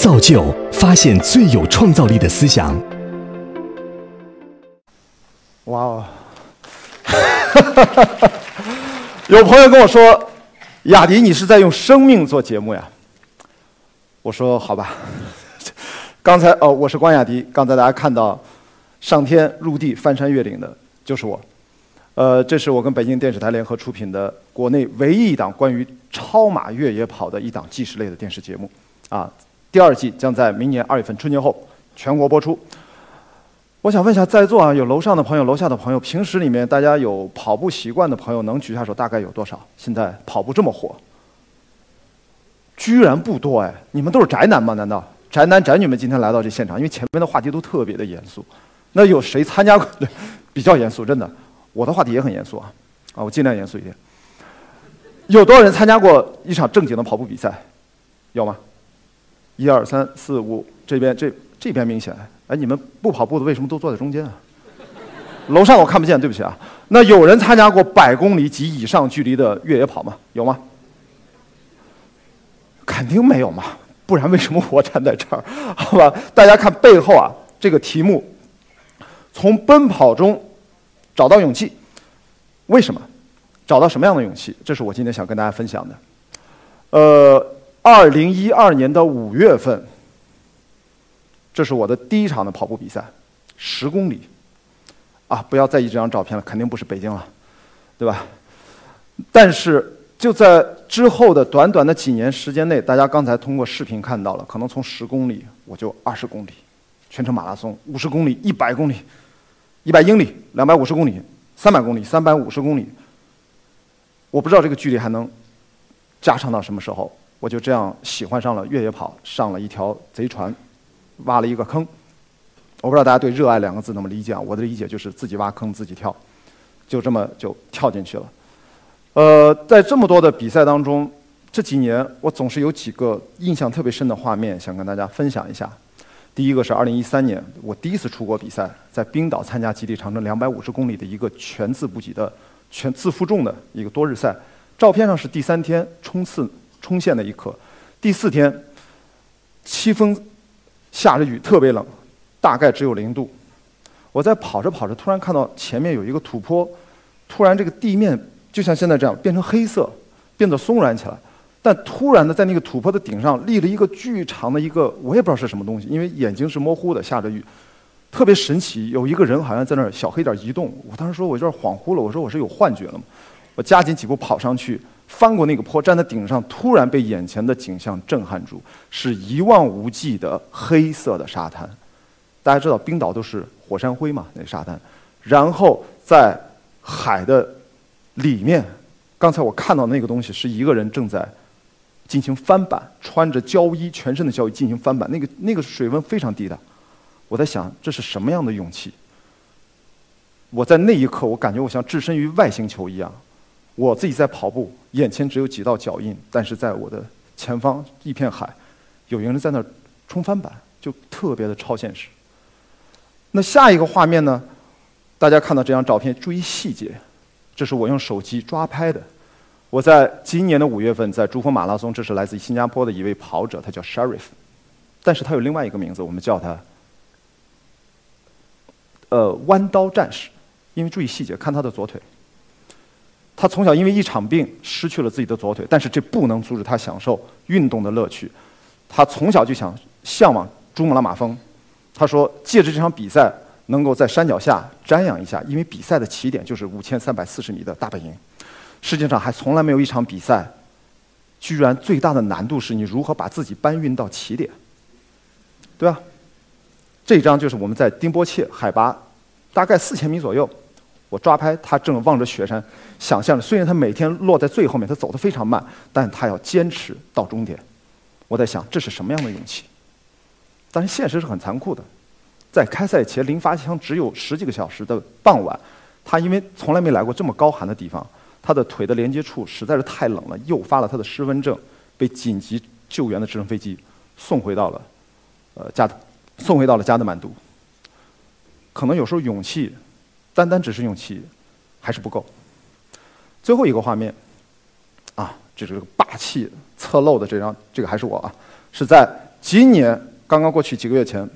造就发现最有创造力的思想。哇哦！有朋友跟我说：“雅迪，你是在用生命做节目呀？”我说：“好吧。”刚才哦，我是关雅迪。刚才大家看到上天入地、翻山越岭的，就是我。呃，这是我跟北京电视台联合出品的国内唯一一档关于超马越野跑的一档纪实类的电视节目，啊，第二季将在明年二月份春节后全国播出。我想问一下在座啊，有楼上的朋友、楼下的朋友，平时里面大家有跑步习惯的朋友，能举下手大概有多少？现在跑步这么火，居然不多哎！你们都是宅男吗？难道宅男宅女们今天来到这现场？因为前面的话题都特别的严肃，那有谁参加过？对，比较严肃，真的。我的话题也很严肃啊，啊，我尽量严肃一点。有多少人参加过一场正经的跑步比赛？有吗？一二三四五，这边这这边明显。哎，你们不跑步的为什么都坐在中间啊？楼上我看不见，对不起啊。那有人参加过百公里及以上距离的越野跑吗？有吗？肯定没有嘛，不然为什么我站在这儿？好吧，大家看背后啊，这个题目，从奔跑中。找到勇气，为什么？找到什么样的勇气？这是我今天想跟大家分享的。呃，二零一二年的五月份，这是我的第一场的跑步比赛，十公里。啊，不要在意这张照片了，肯定不是北京了，对吧？但是就在之后的短短的几年时间内，大家刚才通过视频看到了，可能从十公里我就二十公里，全程马拉松，五十公里，一百公里。一百英里，两百五十公里，三百公里，三百五十公里。我不知道这个距离还能加长到什么时候。我就这样喜欢上了越野跑，上了一条贼船，挖了一个坑。我不知道大家对“热爱”两个字怎么理解啊？我的理解就是自己挖坑自己跳，就这么就跳进去了。呃，在这么多的比赛当中，这几年我总是有几个印象特别深的画面，想跟大家分享一下。第一个是2013年，我第一次出国比赛，在冰岛参加极地长征250公里的一个全自补给的全自负重的一个多日赛。照片上是第三天冲刺冲线的一刻，第四天，凄风下着雨，特别冷，大概只有零度。我在跑着跑着，突然看到前面有一个土坡，突然这个地面就像现在这样变成黑色，变得松软起来。但突然的，在那个土坡的顶上立了一个巨长的一个，我也不知道是什么东西，因为眼睛是模糊的，下着雨，特别神奇。有一个人好像在那儿小黑点移动。我当时说，我有点恍惚了，我说我是有幻觉了吗？我加紧几步跑上去，翻过那个坡，站在顶上，突然被眼前的景象震撼住，是一望无际的黑色的沙滩。大家知道冰岛都是火山灰嘛，那沙滩。然后在海的里面，刚才我看到那个东西是一个人正在。进行翻板，穿着胶衣，全身的胶衣进行翻板，那个那个水温非常低的。我在想，这是什么样的勇气？我在那一刻，我感觉我像置身于外星球一样。我自己在跑步，眼前只有几道脚印，但是在我的前方一片海，有一个人在那儿冲翻板，就特别的超现实。那下一个画面呢？大家看到这张照片，注意细节，这是我用手机抓拍的。我在今年的五月份在珠峰马拉松，这是来自新加坡的一位跑者，他叫 Sharif，但是他有另外一个名字，我们叫他，呃，弯刀战士，因为注意细节，看他的左腿。他从小因为一场病失去了自己的左腿，但是这不能阻止他享受运动的乐趣。他从小就想向往珠穆朗玛峰，他说借着这场比赛能够在山脚下瞻仰一下，因为比赛的起点就是五千三百四十米的大本营。世界上还从来没有一场比赛，居然最大的难度是你如何把自己搬运到起点，对吧？这张就是我们在丁波切海拔大概四千米左右，我抓拍他正望着雪山，想象着虽然他每天落在最后面，他走得非常慢，但他要坚持到终点。我在想这是什么样的勇气？但是现实是很残酷的，在开赛前临发枪只有十几个小时的傍晚，他因为从来没来过这么高寒的地方。他的腿的连接处实在是太冷了，诱发了他的失温症，被紧急救援的直升飞机送回到了，呃加，送回到了加德满都。可能有时候勇气，单单只是勇气，还是不够。最后一个画面，啊，这是个霸气侧漏的这张，这个还是我啊，是在今年刚刚过去几个月前，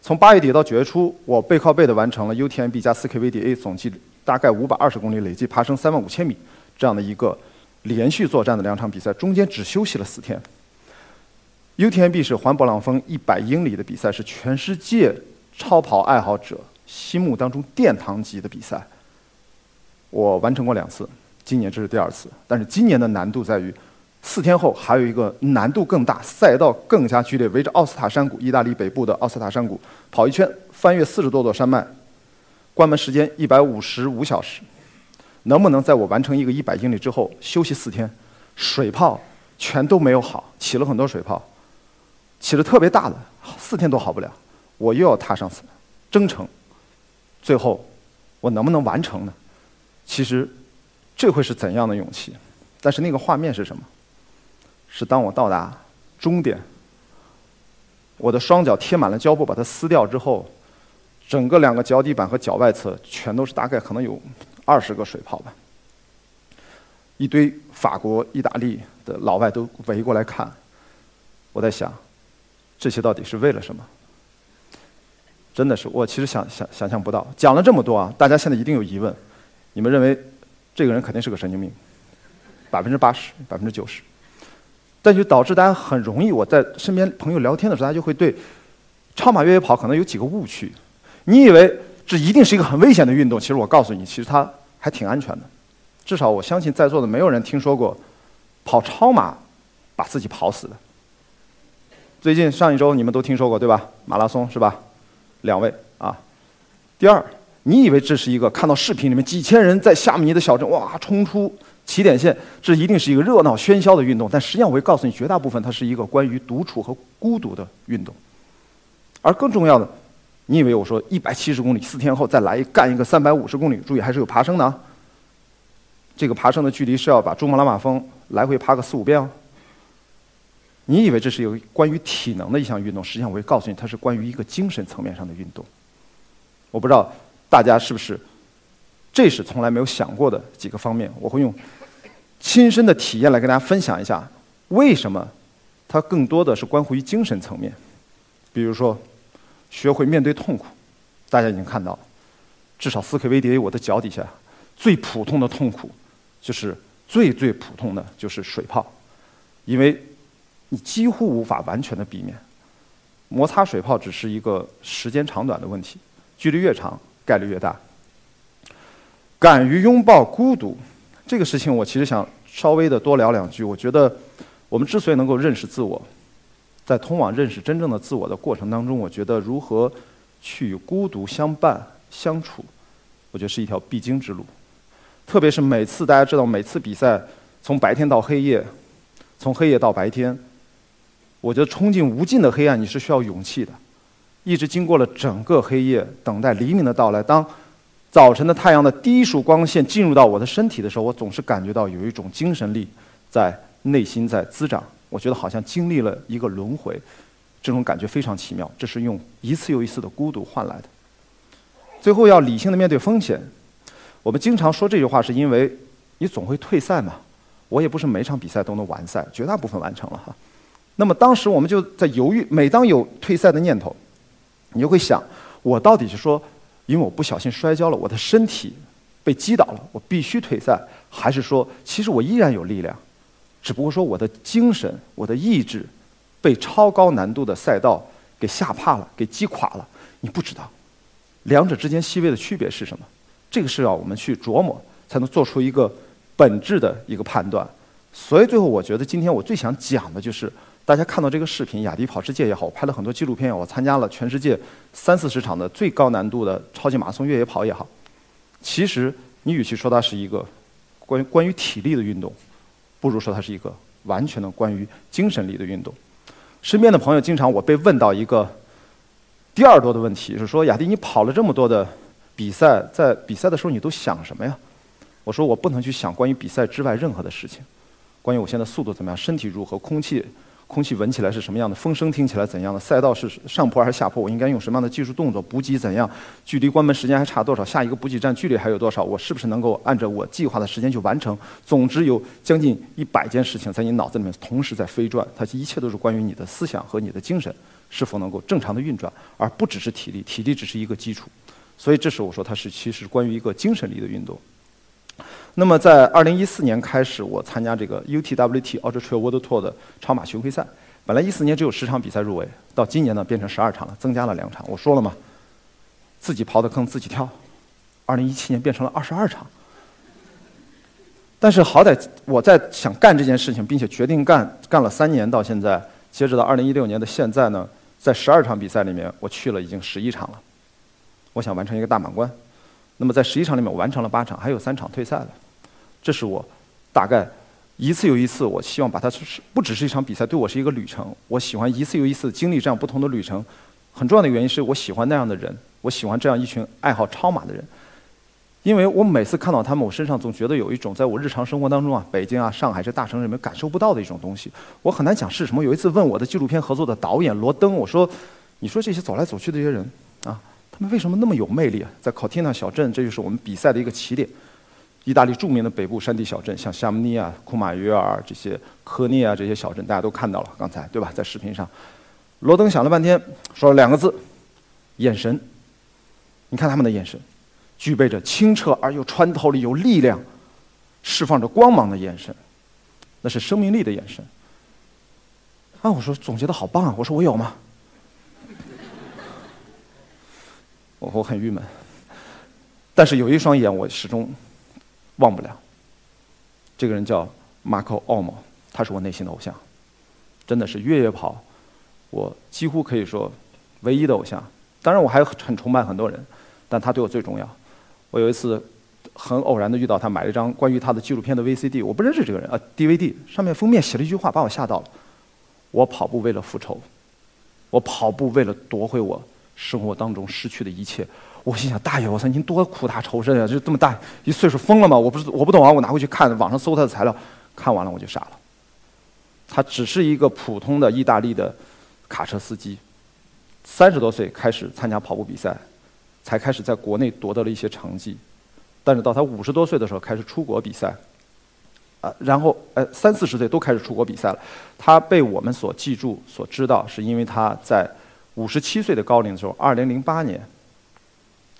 从八月底到九月初，我背靠背的完成了 UTMB 加 4KVDA 总计大概五百二十公里，累计爬升三万五千米这样的一个连续作战的两场比赛，中间只休息了四天。UTMB 是环勃朗峰一百英里的比赛，是全世界超跑爱好者心目当中殿堂级的比赛。我完成过两次，今年这是第二次。但是今年的难度在于，四天后还有一个难度更大、赛道更加剧烈，围着奥斯塔山谷（意大利北部的奥斯塔山谷）跑一圈，翻越四十多座山脉，关门时间一百五十五小时。能不能在我完成一个一百英里之后休息四天？水泡全都没有好，起了很多水泡。起了特别大的，四天都好不了，我又要踏上征程，最后我能不能完成呢？其实这会是怎样的勇气？但是那个画面是什么？是当我到达终点，我的双脚贴满了胶布，把它撕掉之后，整个两个脚底板和脚外侧全都是大概可能有二十个水泡吧，一堆法国、意大利的老外都围过来看，我在想。这些到底是为了什么？真的是我其实想想想象不到。讲了这么多啊，大家现在一定有疑问：你们认为这个人肯定是个神经病，百分之八十、百分之九十。但就导致大家很容易，我在身边朋友聊天的时候，大家就会对超马越野跑可能有几个误区。你以为这一定是一个很危险的运动？其实我告诉你，其实它还挺安全的。至少我相信在座的没有人听说过跑超马把自己跑死的。最近上一周你们都听说过对吧？马拉松是吧？两位啊。第二，你以为这是一个看到视频里面几千人在夏米尼的小镇哇冲出起点线，这一定是一个热闹喧嚣的运动？但实际上我会告诉你，绝大部分它是一个关于独处和孤独的运动。而更重要的，你以为我说一百七十公里四天后再来干一个三百五十公里？注意还是有爬升的啊。这个爬升的距离是要把珠穆朗玛峰来回爬个四五遍哦。你以为这是有关于体能的一项运动，实际上我会告诉你，它是关于一个精神层面上的运动。我不知道大家是不是，这是从来没有想过的几个方面。我会用亲身的体验来跟大家分享一下，为什么它更多的是关乎于精神层面。比如说，学会面对痛苦，大家已经看到，至少四 K VDA 我的脚底下最普通的痛苦，就是最最普通的就是水泡，因为。你几乎无法完全的避免，摩擦水泡只是一个时间长短的问题，距离越长概率越大。敢于拥抱孤独，这个事情我其实想稍微的多聊两句。我觉得我们之所以能够认识自我，在通往认识真正的自我的过程当中，我觉得如何去与孤独相伴相处，我觉得是一条必经之路。特别是每次大家知道，每次比赛从白天到黑夜，从黑夜到白天。我觉得冲进无尽的黑暗，你是需要勇气的。一直经过了整个黑夜，等待黎明的到来。当早晨的太阳的第一束光线进入到我的身体的时候，我总是感觉到有一种精神力在内心在滋长。我觉得好像经历了一个轮回，这种感觉非常奇妙。这是用一次又一次的孤独换来的。最后要理性的面对风险。我们经常说这句话，是因为你总会退赛嘛。我也不是每场比赛都能完赛，绝大部分完成了哈。那么当时我们就在犹豫，每当有退赛的念头，你就会想：我到底是说，因为我不小心摔跤了，我的身体被击倒了，我必须退赛，还是说，其实我依然有力量，只不过说我的精神、我的意志被超高难度的赛道给吓怕了，给击垮了？你不知道，两者之间细微的区别是什么？这个是要我们去琢磨，才能做出一个本质的一个判断。所以最后，我觉得今天我最想讲的就是。大家看到这个视频，雅迪跑世界也好，我拍了很多纪录片，我参加了全世界三四十场的最高难度的超级马拉松越野跑也好。其实，你与其说它是一个关于关于体力的运动，不如说它是一个完全的关于精神力的运动。身边的朋友经常我被问到一个第二多的问题，是说雅迪，你跑了这么多的比赛，在比赛的时候你都想什么呀？我说我不能去想关于比赛之外任何的事情，关于我现在速度怎么样，身体如何，空气。空气闻起来是什么样的，风声听起来怎样的，赛道是上坡还是下坡，我应该用什么样的技术动作，补给怎样，距离关门时间还差多少，下一个补给站距离还有多少，我是不是能够按照我计划的时间去完成？总之有将近一百件事情在你脑子里面同时在飞转，它一切都是关于你的思想和你的精神是否能够正常的运转，而不只是体力，体力只是一个基础。所以这时我说它是其实关于一个精神力的运动。那么在二零一四年开始，我参加这个 UTWT Ultra Trail World Tour 的超马巡回赛。本来一四年只有十场比赛入围，到今年呢变成十二场了，增加了两场。我说了嘛，自己刨的坑自己跳。二零一七年变成了二十二场。但是好歹我在想干这件事情，并且决定干，干了三年到现在，截止到二零一六年的现在呢，在十二场比赛里面，我去了已经十一场了。我想完成一个大满贯。那么在十一场里面，我完成了八场，还有三场退赛了。这是我大概一次又一次，我希望把它是不只是一场比赛，对我是一个旅程。我喜欢一次又一次经历这样不同的旅程。很重要的原因是我喜欢那样的人，我喜欢这样一群爱好超马的人。因为我每次看到他们，我身上总觉得有一种在我日常生活当中啊，北京啊、上海这大城市里面感受不到的一种东西。我很难讲是什么。有一次问我的纪录片合作的导演罗登，我说：“你说这些走来走去的这些人啊，他们为什么那么有魅力啊？在考蒂纳小镇，这就是我们比赛的一个起点。”意大利著名的北部山地小镇，像夏姆尼啊、库马约尔这些、科涅啊这些小镇，大家都看到了，刚才对吧？在视频上，罗登想了半天，说了两个字：眼神。你看他们的眼神，具备着清澈而又穿透力、有力量、释放着光芒的眼神，那是生命力的眼神。啊，我说总结的好棒啊！我说我有吗？我我很郁闷，但是有一双眼，我始终。忘不了，这个人叫马可·奥莫，他是我内心的偶像，真的是越野跑，我几乎可以说唯一的偶像。当然，我还很崇拜很多人，但他对我最重要。我有一次很偶然的遇到他，买了一张关于他的纪录片的 VCD，我不认识这个人啊，DVD 上面封面写了一句话，把我吓到了：我跑步为了复仇，我跑步为了夺回我生活当中失去的一切。我心想，大爷，我操，您多苦大仇深啊！就这么大一岁数，疯了吗？我不是我不懂啊！我拿回去看，网上搜他的材料，看完了我就傻了。他只是一个普通的意大利的卡车司机，三十多岁开始参加跑步比赛，才开始在国内夺得了一些成绩，但是到他五十多岁的时候开始出国比赛，啊，然后呃三四十岁都开始出国比赛了。他被我们所记住、所知道，是因为他在五十七岁的高龄的时候，二零零八年。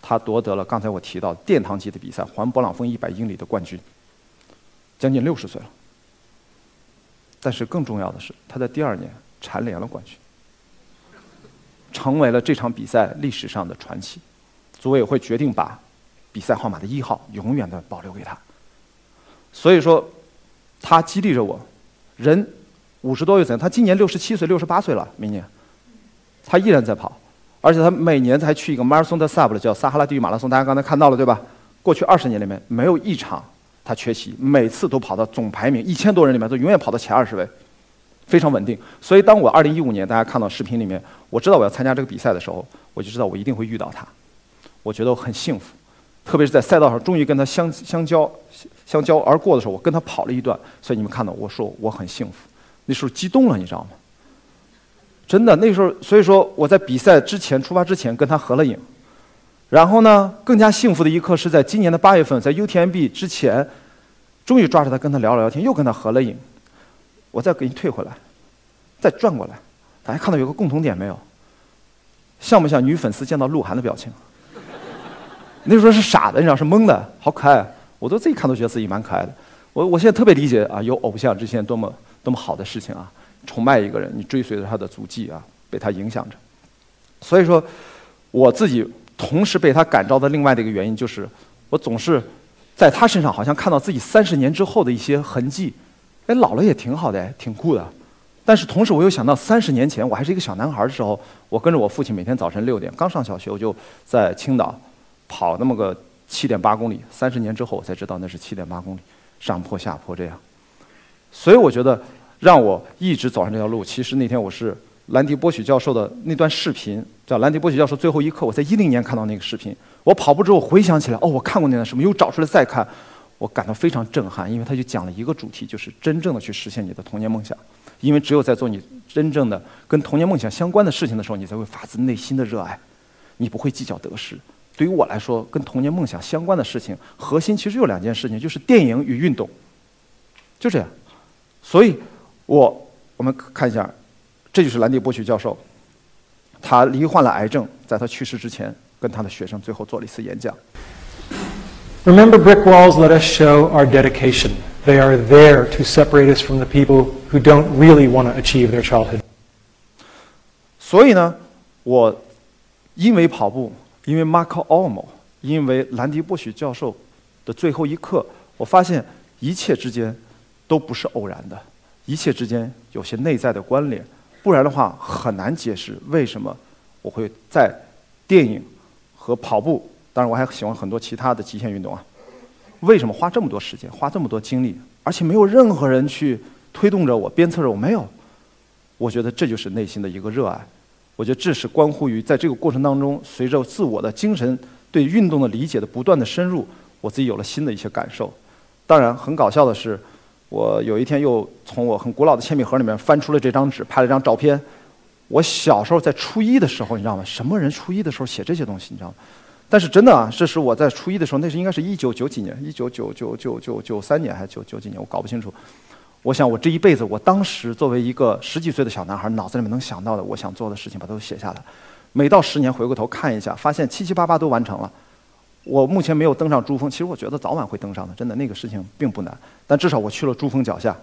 他夺得了刚才我提到殿堂级的比赛环勃朗峰一百英里的冠军，将近六十岁了。但是更重要的是，他在第二年蝉联了冠军，成为了这场比赛历史上的传奇。组委会决定把比赛号码的一号永远的保留给他。所以说，他激励着我。人五十多岁，他今年六十七岁、六十八岁了，明年他依然在跑。而且他每年才去一个马拉松的 sub 叫撒哈拉地狱马拉松，大家刚才看到了对吧？过去二十年里面没有一场他缺席，每次都跑到总排名一千多人里面都永远跑到前二十位，非常稳定。所以当我二零一五年大家看到视频里面，我知道我要参加这个比赛的时候，我就知道我一定会遇到他。我觉得我很幸福，特别是在赛道上终于跟他相相交相交而过的时候，我跟他跑了一段，所以你们看到我说我很幸福，那时候激动了，你知道吗？真的，那时候，所以说我在比赛之前出发之前跟他合了影，然后呢，更加幸福的一刻是在今年的八月份，在 UTMB 之前，终于抓着他跟他聊了聊天，又跟他合了影。我再给你退回来，再转过来，大家看到有个共同点没有？像不像女粉丝见到鹿晗的表情？那时候是傻的，你知道是懵的，好可爱，我都自己看都觉得自己蛮可爱的。我我现在特别理解啊，有偶像这件多么多么好的事情啊。崇拜一个人，你追随着他的足迹啊，被他影响着。所以说，我自己同时被他感召的另外的一个原因，就是我总是在他身上好像看到自己三十年之后的一些痕迹。哎，老了也挺好的，挺酷的。但是同时，我又想到三十年前我还是一个小男孩的时候，我跟着我父亲每天早晨六点刚上小学，我就在青岛跑那么个七点八公里。三十年之后，我才知道那是七点八公里，上坡下坡这样。所以我觉得。让我一直走上这条路。其实那天我是兰迪波许教授的那段视频，叫《兰迪波许教授最后一刻》。我在一零年看到那个视频，我跑步之后回想起来，哦，我看过那段视频，又找出来再看，我感到非常震撼，因为他就讲了一个主题，就是真正的去实现你的童年梦想。因为只有在做你真正的跟童年梦想相关的事情的时候，你才会发自内心的热爱，你不会计较得失。对于我来说，跟童年梦想相关的事情，核心其实有两件事情，就是电影与运动，就这样。所以，我我们看一下，这就是兰迪波许教授，他罹患了癌症，在他去世之前，跟他的学生最后做了一次演讲。Remember, brick walls let us show our dedication. They are there to separate us from the people who don't really want to achieve their childhood. 所以呢，我因为跑步，因为 Marco Olmo，因为兰迪波许教授的最后一刻，我发现一切之间都不是偶然的，一切之间有些内在的关联，不然的话很难解释为什么我会在电影和跑步，当然我还喜欢很多其他的极限运动啊，为什么花这么多时间，花这么多精力，而且没有任何人去推动着我、鞭策着我，没有。我觉得这就是内心的一个热爱。我觉得这是关乎于在这个过程当中，随着自我的精神对运动的理解的不断的深入，我自己有了新的一些感受。当然，很搞笑的是，我有一天又从我很古老的铅笔盒里面翻出了这张纸，拍了张照片。我小时候在初一的时候，你知道吗？什么人初一的时候写这些东西，你知道吗？但是真的啊，这是我在初一的时候，那是应该是一九九几年，一九九九九九九三年还是九九几年，我搞不清楚。我想，我这一辈子，我当时作为一个十几岁的小男孩，脑子里面能想到的，我想做的事情，把它都写下来。每到十年回过头看一下，发现七七八八都完成了。我目前没有登上珠峰，其实我觉得早晚会登上的，真的那个事情并不难。但至少我去了珠峰脚下，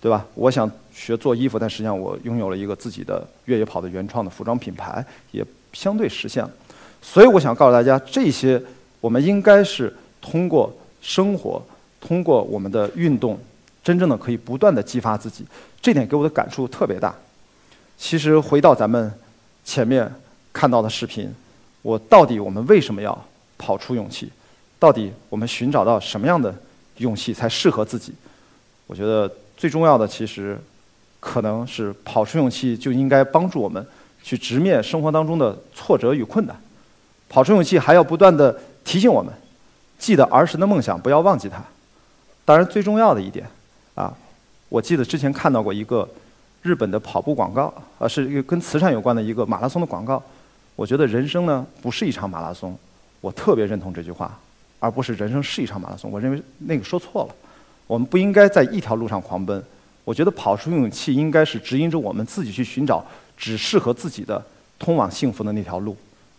对吧？我想学做衣服，但实际上我拥有了一个自己的越野跑的原创的服装品牌，也相对实现了。所以我想告诉大家，这些我们应该是通过生活，通过我们的运动。真正的可以不断的激发自己，这点给我的感触特别大。其实回到咱们前面看到的视频，我到底我们为什么要跑出勇气？到底我们寻找到什么样的勇气才适合自己？我觉得最重要的其实可能是跑出勇气就应该帮助我们去直面生活当中的挫折与困难。跑出勇气还要不断的提醒我们，记得儿时的梦想，不要忘记它。当然，最重要的一点。啊，我记得之前看到过一个日本的跑步广告，啊，是一个跟慈善有关的一个马拉松的广告。我觉得人生呢不是一场马拉松，我特别认同这句话，而不是人生是一场马拉松。我认为那个说错了，我们不应该在一条路上狂奔。我觉得跑出勇气应该是指引着我们自己去寻找只适合自己的通往幸福的那条路，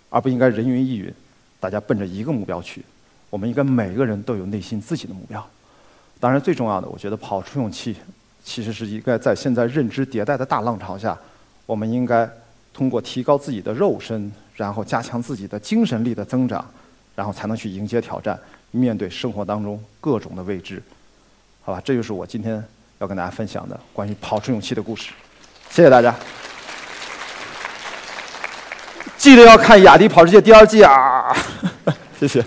而不应该人云亦云，大家奔着一个目标去。我们应该每个人都有内心自己的目标。当然，最重要的，我觉得跑出勇气，其实是应该在现在认知迭代的大浪潮下，我们应该通过提高自己的肉身，然后加强自己的精神力的增长，然后才能去迎接挑战，面对生活当中各种的未知。好吧，这就是我今天要跟大家分享的关于跑出勇气的故事。谢谢大家，记得要看《雅迪跑世界》第二季啊！谢谢。